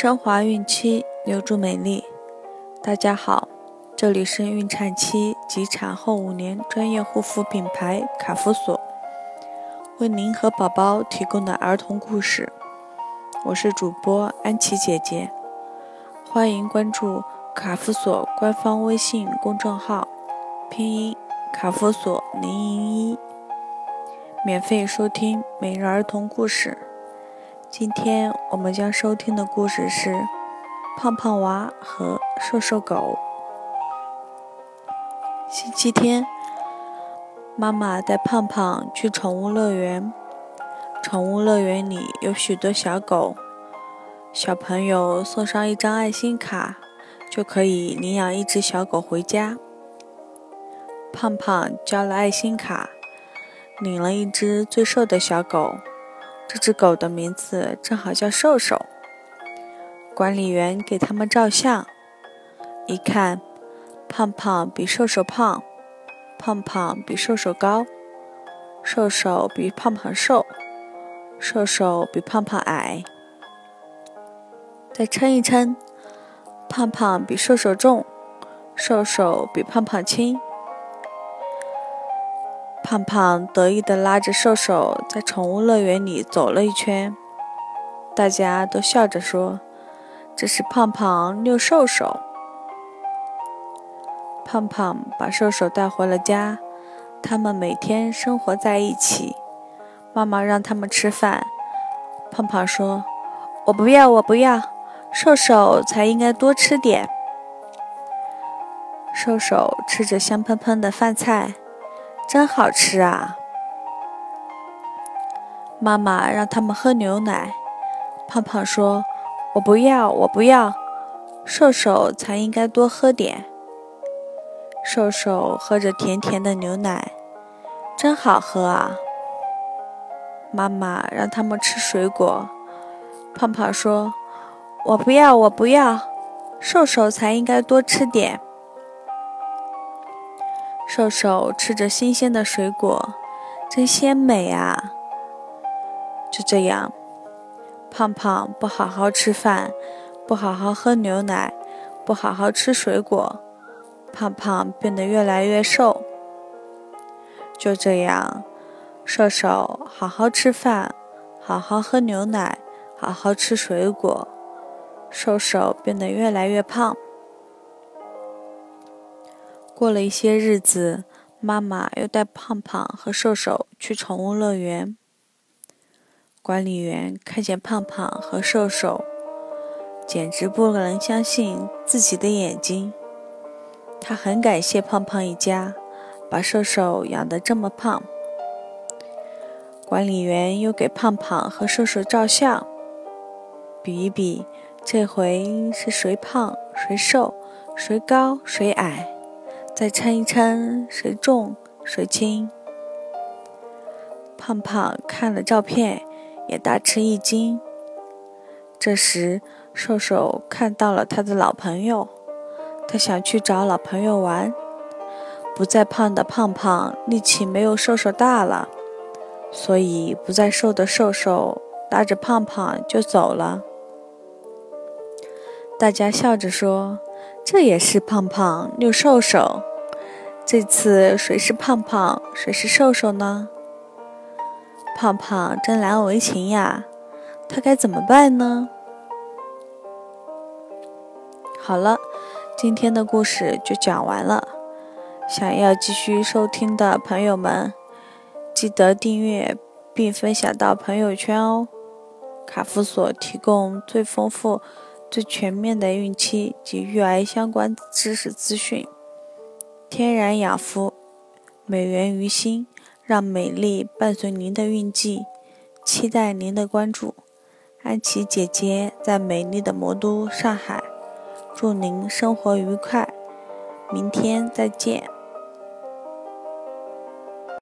升华孕期，留住美丽。大家好，这里是孕产期及产后五年专业护肤品牌卡夫索，为您和宝宝提供的儿童故事。我是主播安琪姐姐，欢迎关注卡夫索官方微信公众号，拼音卡夫索零零一，免费收听每日儿童故事。今天我们将收听的故事是《胖胖娃和瘦瘦狗》。星期天，妈妈带胖胖去宠物乐园。宠物乐园里有许多小狗，小朋友送上一张爱心卡，就可以领养一只小狗回家。胖胖交了爱心卡，领了一只最瘦的小狗。这只狗的名字正好叫瘦瘦。管理员给他们照相，一看，胖胖比瘦瘦胖，胖胖比瘦瘦高，瘦瘦比胖胖瘦，瘦瘦比胖胖矮。再称一称，胖胖比瘦瘦重，瘦瘦比胖胖轻。胖胖得意地拉着瘦瘦在宠物乐园里走了一圈，大家都笑着说：“这是胖胖遛瘦瘦。”胖胖把瘦瘦带回了家，他们每天生活在一起。妈妈让他们吃饭，胖胖说：“我不要，我不要，瘦瘦才应该多吃点。”瘦瘦吃着香喷喷的饭菜。真好吃啊！妈妈让他们喝牛奶，胖胖说：“我不要，我不要，瘦瘦才应该多喝点。”瘦瘦喝着甜甜的牛奶，真好喝啊！妈妈让他们吃水果，胖胖说：“我不要，我不要，瘦瘦才应该多吃点。”瘦瘦吃着新鲜的水果，真鲜美啊！就这样，胖胖不好好吃饭，不好好喝牛奶，不好好吃水果，胖胖变得越来越瘦。就这样，瘦瘦好好吃饭，好好喝牛奶，好好吃水果，瘦瘦变得越来越胖。过了一些日子，妈妈又带胖胖和瘦瘦去宠物乐园。管理员看见胖胖和瘦瘦，简直不能相信自己的眼睛。他很感谢胖胖一家把瘦瘦养得这么胖。管理员又给胖胖和瘦瘦照相，比一比，这回是谁胖谁瘦，谁高谁矮。再称一称，谁重谁轻？胖胖看了照片，也大吃一惊。这时，瘦瘦看到了他的老朋友，他想去找老朋友玩。不再胖的胖胖力气没有瘦瘦大了，所以不再瘦的瘦瘦拉着胖胖就走了。大家笑着说：“这也是胖胖遛瘦瘦。”这次谁是胖胖，谁是瘦瘦呢？胖胖真难为情呀，他该怎么办呢？好了，今天的故事就讲完了。想要继续收听的朋友们，记得订阅并分享到朋友圈哦。卡夫所提供最丰富、最全面的孕期及育儿相关知识资讯。天然养肤，美源于心，让美丽伴随您的孕期，期待您的关注。安琪姐姐在美丽的魔都上海，祝您生活愉快，明天再见。